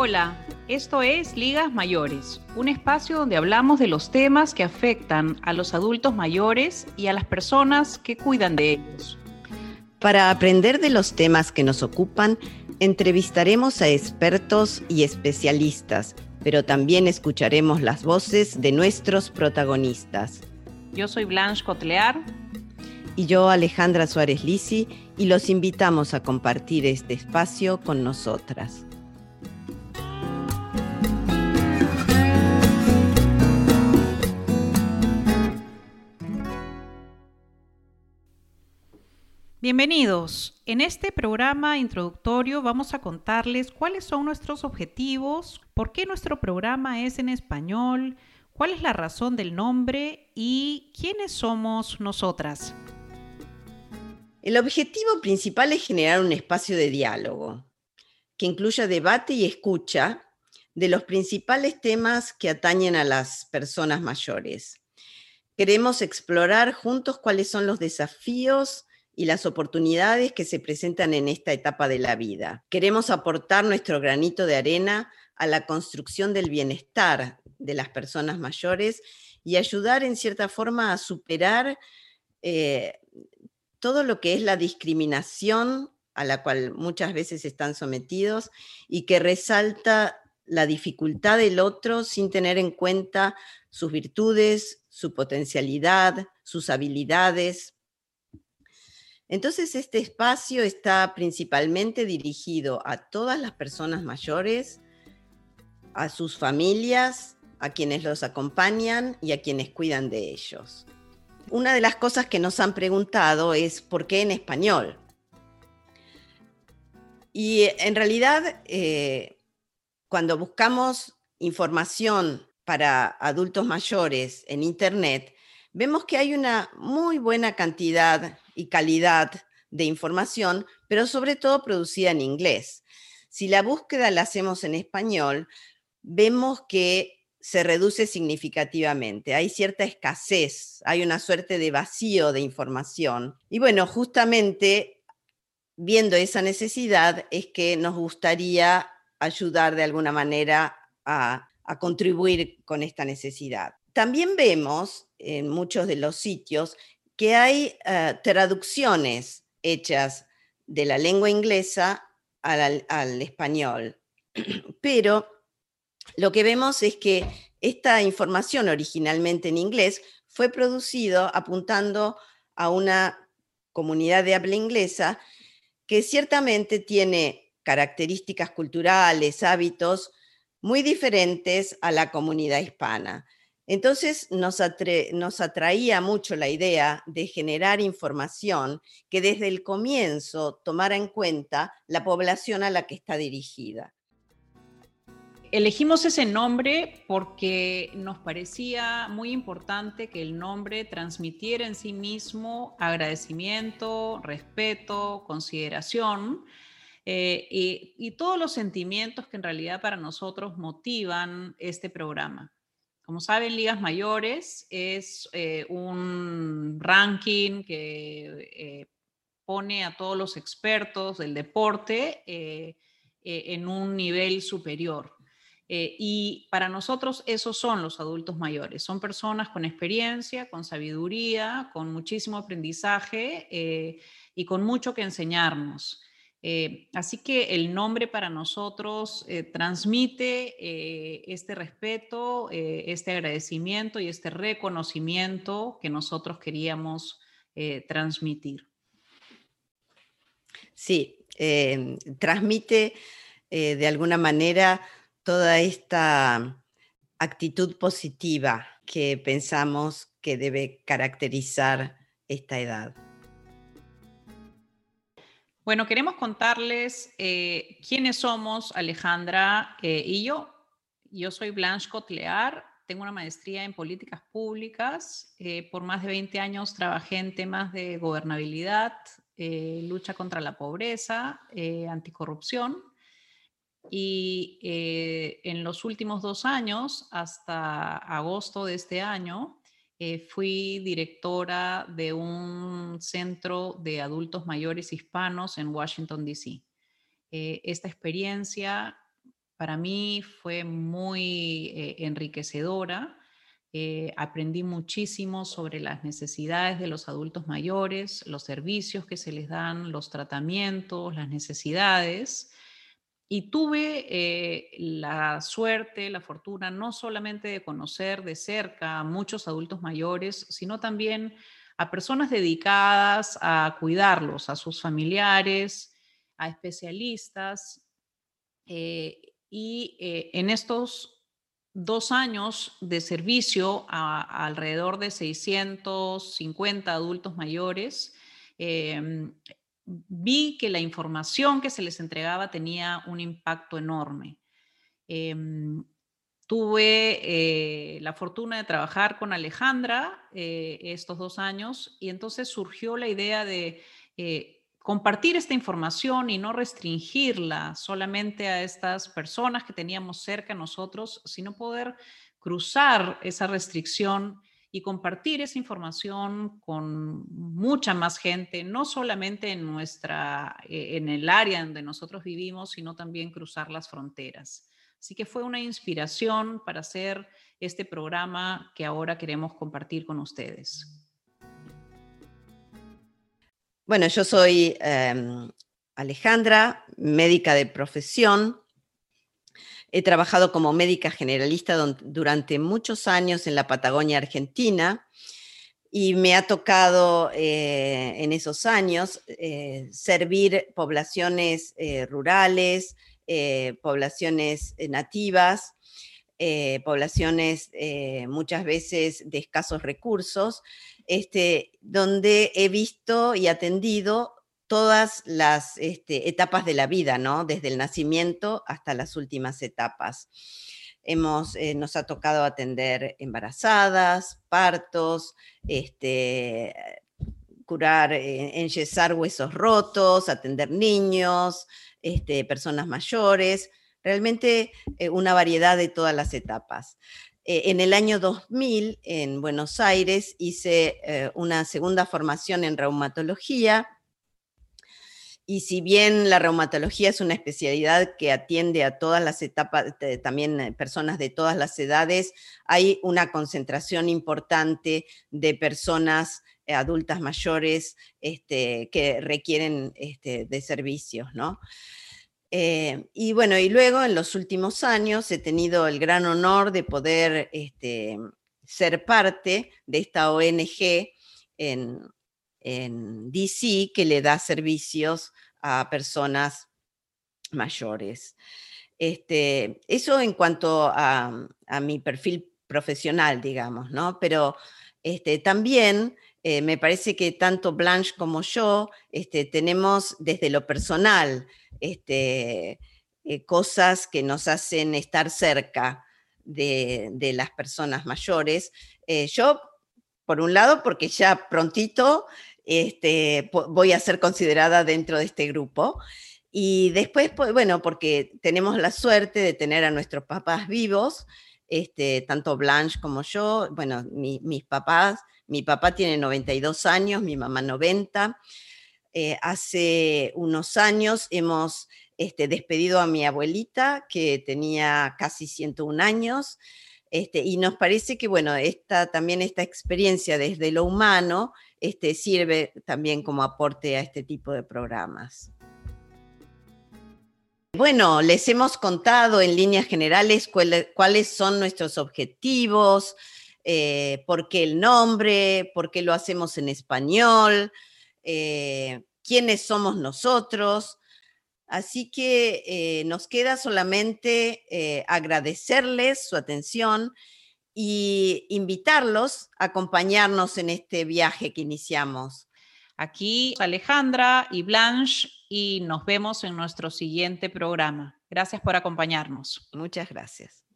Hola, esto es Ligas Mayores, un espacio donde hablamos de los temas que afectan a los adultos mayores y a las personas que cuidan de ellos. Para aprender de los temas que nos ocupan, entrevistaremos a expertos y especialistas, pero también escucharemos las voces de nuestros protagonistas. Yo soy Blanche Cotlear. Y yo, Alejandra Suárez Lisi, y los invitamos a compartir este espacio con nosotras. Bienvenidos. En este programa introductorio vamos a contarles cuáles son nuestros objetivos, por qué nuestro programa es en español, cuál es la razón del nombre y quiénes somos nosotras. El objetivo principal es generar un espacio de diálogo que incluya debate y escucha de los principales temas que atañen a las personas mayores. Queremos explorar juntos cuáles son los desafíos y las oportunidades que se presentan en esta etapa de la vida. Queremos aportar nuestro granito de arena a la construcción del bienestar de las personas mayores y ayudar en cierta forma a superar eh, todo lo que es la discriminación a la cual muchas veces están sometidos y que resalta la dificultad del otro sin tener en cuenta sus virtudes, su potencialidad, sus habilidades, entonces, este espacio está principalmente dirigido a todas las personas mayores, a sus familias, a quienes los acompañan y a quienes cuidan de ellos. Una de las cosas que nos han preguntado es por qué en español. Y en realidad, eh, cuando buscamos información para adultos mayores en Internet, vemos que hay una muy buena cantidad y calidad de información, pero sobre todo producida en inglés. Si la búsqueda la hacemos en español, vemos que se reduce significativamente. Hay cierta escasez, hay una suerte de vacío de información. Y bueno, justamente viendo esa necesidad es que nos gustaría ayudar de alguna manera a, a contribuir con esta necesidad. También vemos en muchos de los sitios que hay eh, traducciones hechas de la lengua inglesa al, al español, pero lo que vemos es que esta información originalmente en inglés fue producido apuntando a una comunidad de habla inglesa que ciertamente tiene características culturales, hábitos muy diferentes a la comunidad hispana. Entonces nos, atraía mucho la idea de generar información que desde el comienzo tomara en cuenta la población a la que está dirigida. Elegimos ese nombre porque nos parecía muy importante que el nombre transmitiera en sí mismo agradecimiento, respeto, consideración eh, y todos los sentimientos que en realidad para nosotros motivan este programa. Como saben, Ligas Mayores es eh, un ranking que eh, pone a todos los expertos del deporte eh, en un nivel superior. y para nosotros esos son los adultos mayores. Son personas con experiencia, con sabiduría, con muchísimo aprendizaje y con mucho que enseñarnos. Eh, así que el nombre para nosotros eh, transmite eh, este respeto, este agradecimiento y este reconocimiento que nosotros queríamos transmitir. Sí, transmite de alguna manera toda esta actitud positiva que pensamos que debe caracterizar esta edad. Bueno, queremos contarles eh, quiénes somos Alejandra eh, y yo. Yo soy Blanche Cotlear, tengo una maestría en políticas públicas. Eh, por más de 20 años trabajé en temas de gobernabilidad, lucha contra la pobreza, anticorrupción. Y en los últimos dos años, hasta agosto de este año, eh, fui directora de un centro de adultos mayores hispanos en Washington, D.C. Eh, esta experiencia para mí fue muy eh, enriquecedora. Aprendí muchísimo sobre las necesidades de los adultos mayores, los servicios que se les dan, los tratamientos, las necesidades. Y tuve eh, la suerte, la fortuna, no solamente de conocer de cerca a muchos adultos mayores, sino también a personas dedicadas a cuidarlos, a sus familiares, a especialistas. Eh, y eh, en estos dos años de servicio a, alrededor de 650 adultos mayores, em, vi que la información que se les entregaba tenía un impacto enorme. Em, tuve eh, la fortuna de trabajar con Alejandra eh, estos dos años y entonces surgió la idea de compartir esta información y no restringirla solamente a estas personas que teníamos cerca de nosotros, sino poder cruzar esa restricción y compartir esa información con mucha más gente, no solamente en nuestra eh, en el área donde nosotros vivimos, sino también cruzar las fronteras. Así que fue una inspiración para hacer este programa que ahora queremos compartir con ustedes. Bueno, yo soy em, Alejandra, médica de profesión. He trabajado como médica generalista durante muchos años en la Patagonia Argentina y me ha tocado eh, en esos años eh, servir poblaciones eh, rurales, poblaciones nativas, poblaciones muchas veces de escasos recursos este, donde he visto y atendido todas las este, etapas de la vida, ¿no? Desde el nacimiento hasta las últimas etapas. Hemos, eh, nos ha tocado atender embarazadas, partos, este, curar, eh, enyesar huesos rotos, atender niños, este, personas mayores, realmente eh, una variedad de todas las etapas. Eh, en el año 2000, en Buenos Aires, hice una segunda formación en reumatología. Y si bien la reumatología es una especialidad que atiende a todas las etapas, también eh, personas de todas las edades, hay una concentración importante de personas adultas mayores este, que requieren este, de servicios, ¿no? Eh, y bueno, y luego en los últimos años he tenido el gran honor de poder este, ser parte de esta ONG en, DC que le da servicios a personas mayores. Este, eso en cuanto a, mi perfil profesional, digamos, ¿no? Pero este, también eh, me parece que tanto Blanche como yo este, tenemos desde lo personal eh, cosas que nos hacen estar cerca de, las personas mayores. Eh, yo, por un lado, porque ya prontito este, voy a ser considerada dentro de este grupo. Y después, pues, bueno, porque tenemos la suerte de tener a nuestros papás vivos, este, tanto Blanche como yo, bueno, mis papás, mi papá tiene 92 años, mi mamá 90. Eh, hace unos años hemos este, despedido a mi abuelita, que tenía casi 101 años, este, y nos parece que, bueno, esta, también esta experiencia desde lo humano este, sirve también como aporte a este tipo de programas. Bueno, les hemos contado en líneas generales cuáles son nuestros objetivos, eh, por qué el nombre, por qué lo hacemos en español, eh, quiénes somos nosotros. Así que eh, nos queda solamente eh, agradecerles su atención y invitarlos a acompañarnos en este viaje que iniciamos. Aquí Alejandra y Blanche y nos vemos en nuestro siguiente programa. Gracias por acompañarnos. Muchas gracias.